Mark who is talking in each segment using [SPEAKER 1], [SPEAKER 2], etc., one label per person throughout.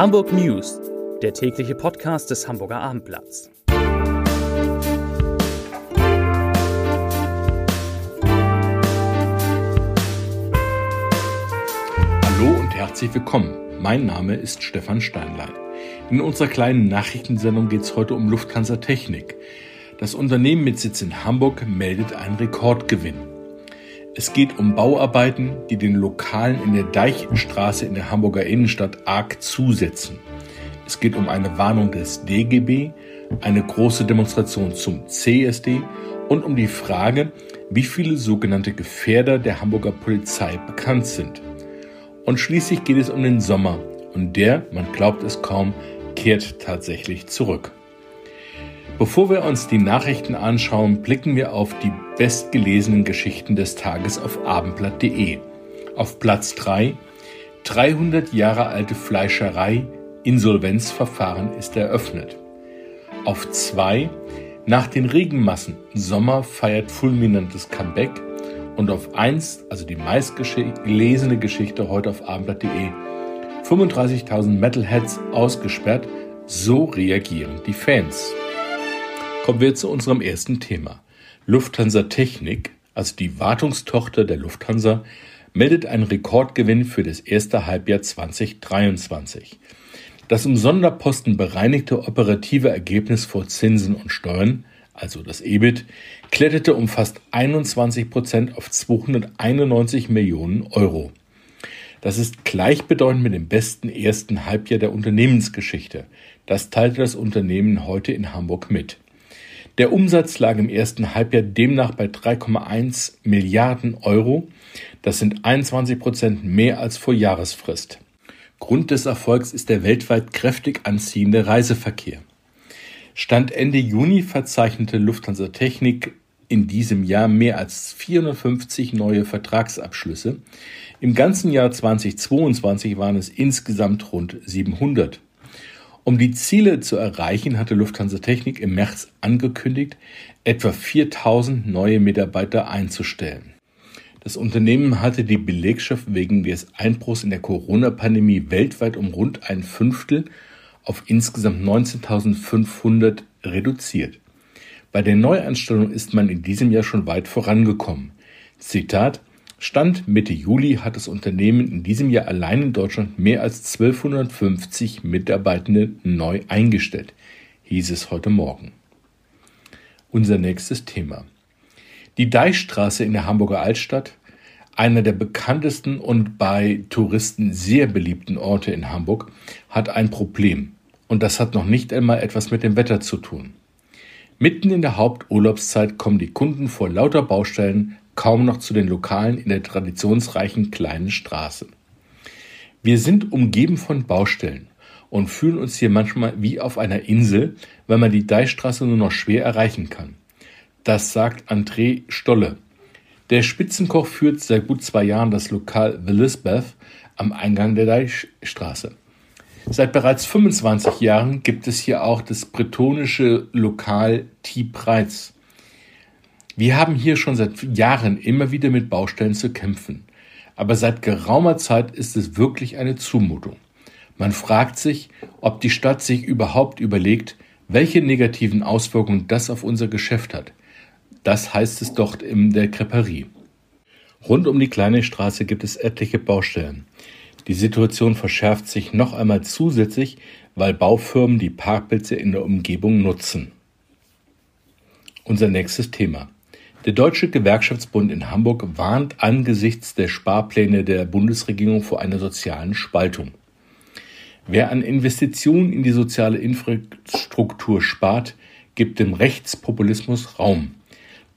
[SPEAKER 1] Hamburg News, der tägliche Podcast des Hamburger Abendblatts.
[SPEAKER 2] Hallo und herzlich willkommen. Mein Name ist Stefan Steinlein. In unserer kleinen Nachrichtensendung geht es heute um Lufthansa Technik. Das Unternehmen mit Sitz in Hamburg meldet einen Rekordgewinn. Es geht um Bauarbeiten, die den Lokalen in der Deichstraße in der Hamburger Innenstadt arg zusetzen. Es geht um eine Warnung des DGB, eine große Demonstration zum CSD und um die Frage, wie viele sogenannte Gefährder der Hamburger Polizei bekannt sind. Und schließlich geht es um den Sommer und der, man glaubt es kaum, kehrt tatsächlich zurück. Bevor wir uns die Nachrichten anschauen, blicken wir auf die bestgelesenen Geschichten des Tages auf abendblatt.de. Auf Platz 3 300 Jahre alte Fleischerei, Insolvenzverfahren ist eröffnet. Auf 2 nach den Regenmassen, Sommer feiert fulminantes Comeback. Und auf 1, also die meistgelesene Geschichte heute auf abendblatt.de, 35.000 Metalheads ausgesperrt, so reagieren die Fans. Kommen wir zu unserem ersten Thema. Lufthansa Technik, also die Wartungstochter der Lufthansa, meldet einen Rekordgewinn für das erste Halbjahr 2023. Das im Sonderposten bereinigte operative Ergebnis vor Zinsen und Steuern, also das EBIT, kletterte um fast 21 Prozent auf 291 Millionen Euro. Das ist gleichbedeutend mit dem besten ersten Halbjahr der Unternehmensgeschichte. Das teilte das Unternehmen heute in Hamburg mit. Der Umsatz lag im ersten Halbjahr demnach bei 3,1 Milliarden Euro. Das sind 21 Prozent mehr als vor Jahresfrist. Grund des Erfolgs ist der weltweit kräftig anziehende Reiseverkehr. Stand Ende Juni verzeichnete Lufthansa Technik in diesem Jahr mehr als 450 neue Vertragsabschlüsse. Im ganzen Jahr 2022 waren es insgesamt rund 700. Um die Ziele zu erreichen, hatte Lufthansa Technik im März angekündigt, etwa 4000 neue Mitarbeiter einzustellen. Das Unternehmen hatte die Belegschaft wegen des Einbruchs in der Corona-Pandemie weltweit um rund ein Fünftel auf insgesamt 19.500 reduziert. Bei der Neueinstellung ist man in diesem Jahr schon weit vorangekommen. Zitat Stand Mitte Juli hat das Unternehmen in diesem Jahr allein in Deutschland mehr als 1250 Mitarbeitende neu eingestellt, hieß es heute Morgen. Unser nächstes Thema. Die Deichstraße in der Hamburger Altstadt, einer der bekanntesten und bei Touristen sehr beliebten Orte in Hamburg, hat ein Problem. Und das hat noch nicht einmal etwas mit dem Wetter zu tun. Mitten in der Haupturlaubszeit kommen die Kunden vor lauter Baustellen kaum noch zu den Lokalen in der traditionsreichen kleinen Straße. Wir sind umgeben von Baustellen und fühlen uns hier manchmal wie auf einer Insel, weil man die Deichstraße nur noch schwer erreichen kann. Das sagt André Stolle. Der Spitzenkoch führt seit gut zwei Jahren das Lokal The Lisbeth am Eingang der Deichstraße. Seit bereits 25 Jahren gibt es hier auch das bretonische Lokal Tea Preitz. Wir haben hier schon seit Jahren immer wieder mit Baustellen zu kämpfen. Aber seit geraumer Zeit ist es wirklich eine Zumutung. Man fragt sich, ob die Stadt sich überhaupt überlegt, welche negativen Auswirkungen das auf unser Geschäft hat. Das heißt es doch in der Creperie. Rund um die kleine Straße gibt es etliche Baustellen. Die Situation verschärft sich noch einmal zusätzlich, weil Baufirmen die Parkplätze in der Umgebung nutzen. Unser nächstes Thema. Der Deutsche Gewerkschaftsbund in Hamburg warnt angesichts der Sparpläne der Bundesregierung vor einer sozialen Spaltung. Wer an Investitionen in die soziale Infrastruktur spart, gibt dem Rechtspopulismus Raum.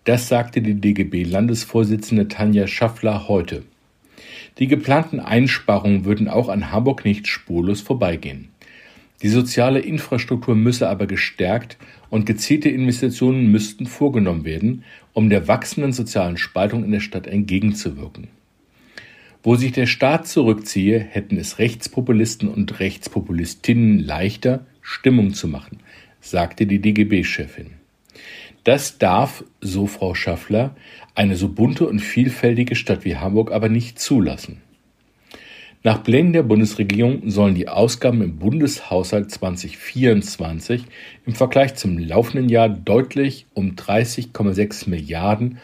[SPEAKER 2] Das sagte die DGB-Landesvorsitzende Tanja Schaffler heute. Die geplanten Einsparungen würden auch an Hamburg nicht spurlos vorbeigehen. Die soziale Infrastruktur müsse aber gestärkt und gezielte Investitionen müssten vorgenommen werden, um der wachsenden sozialen Spaltung in der Stadt entgegenzuwirken. Wo sich der Staat zurückziehe, hätten es Rechtspopulisten und Rechtspopulistinnen leichter, Stimmung zu machen, sagte die DGB-Chefin. Das darf, so Frau Schaffler, eine so bunte und vielfältige Stadt wie Hamburg aber nicht zulassen. Nach Plänen der Bundesregierung sollen die Ausgaben im Bundeshaushalt 2024 im Vergleich zum laufenden Jahr deutlich um 30,6 Milliarden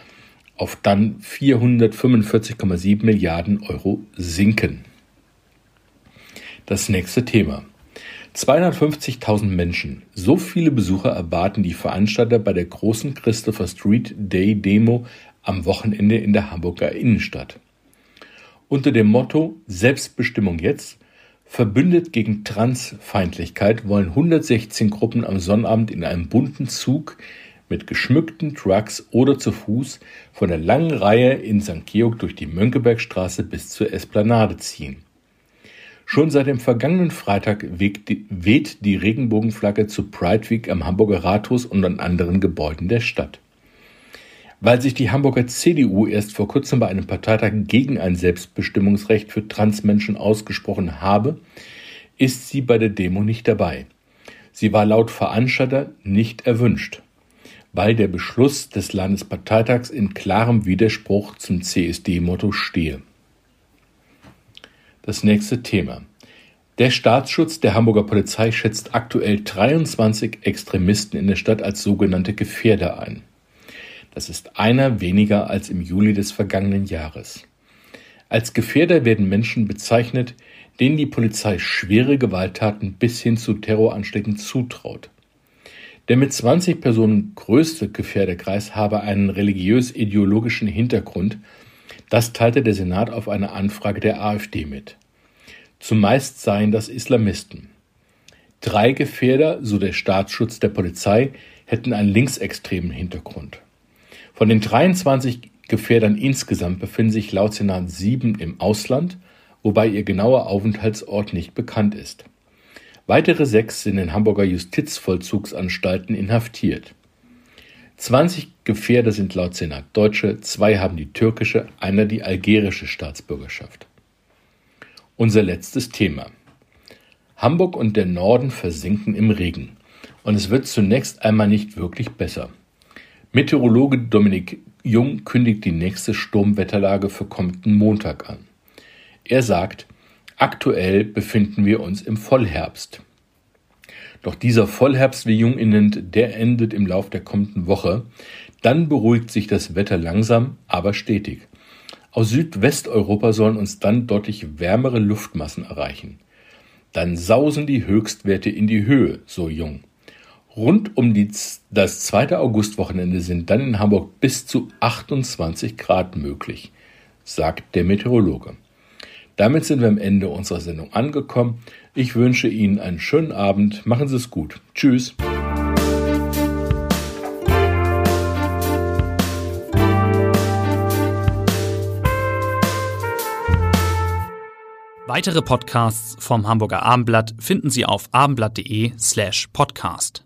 [SPEAKER 2] auf dann 445,7 Milliarden Euro sinken. Das nächste Thema. 250.000 Menschen, so viele Besucher erwarten die Veranstalter bei der großen Christopher Street Day Demo am Wochenende in der Hamburger Innenstadt. Unter dem Motto Selbstbestimmung jetzt verbündet gegen Transfeindlichkeit wollen 116 Gruppen am Sonnabend in einem bunten Zug mit geschmückten Trucks oder zu Fuß von der langen Reihe in St. Georg durch die Mönckebergstraße bis zur Esplanade ziehen. Schon seit dem vergangenen Freitag weht die Regenbogenflagge zu Pride Week am Hamburger Rathaus und an anderen Gebäuden der Stadt. Weil sich die Hamburger CDU erst vor kurzem bei einem Parteitag gegen ein Selbstbestimmungsrecht für Transmenschen ausgesprochen habe, ist sie bei der Demo nicht dabei. Sie war laut Veranstalter nicht erwünscht, weil der Beschluss des Landesparteitags in klarem Widerspruch zum CSD-Motto stehe. Das nächste Thema. Der Staatsschutz der Hamburger Polizei schätzt aktuell 23 Extremisten in der Stadt als sogenannte Gefährder ein. Das ist einer weniger als im Juli des vergangenen Jahres. Als Gefährder werden Menschen bezeichnet, denen die Polizei schwere Gewalttaten bis hin zu Terroranschlägen zutraut. Der mit 20 Personen größte Gefährderkreis habe einen religiös-ideologischen Hintergrund, das teilte der Senat auf eine Anfrage der AfD mit. Zumeist seien das Islamisten. Drei Gefährder, so der Staatsschutz der Polizei, hätten einen linksextremen Hintergrund. Von den 23 Gefährdern insgesamt befinden sich laut Senat sieben im Ausland, wobei ihr genauer Aufenthaltsort nicht bekannt ist. Weitere sechs sind in Hamburger Justizvollzugsanstalten inhaftiert. 20 Gefährder sind laut Senat Deutsche, zwei haben die türkische, einer die algerische Staatsbürgerschaft. Unser letztes Thema. Hamburg und der Norden versinken im Regen. Und es wird zunächst einmal nicht wirklich besser. Meteorologe Dominik Jung kündigt die nächste Sturmwetterlage für kommenden Montag an. Er sagt, aktuell befinden wir uns im Vollherbst. Doch dieser Vollherbst, wie Jung ihn nennt, der endet im Lauf der kommenden Woche. Dann beruhigt sich das Wetter langsam, aber stetig. Aus Südwesteuropa sollen uns dann deutlich wärmere Luftmassen erreichen. Dann sausen die Höchstwerte in die Höhe, so Jung. Rund um die, das zweite Augustwochenende sind dann in Hamburg bis zu 28 Grad möglich, sagt der Meteorologe. Damit sind wir am Ende unserer Sendung angekommen. Ich wünsche Ihnen einen schönen Abend. Machen Sie es gut. Tschüss.
[SPEAKER 1] Weitere Podcasts vom Hamburger Abendblatt finden Sie auf abendblatt.de slash podcast.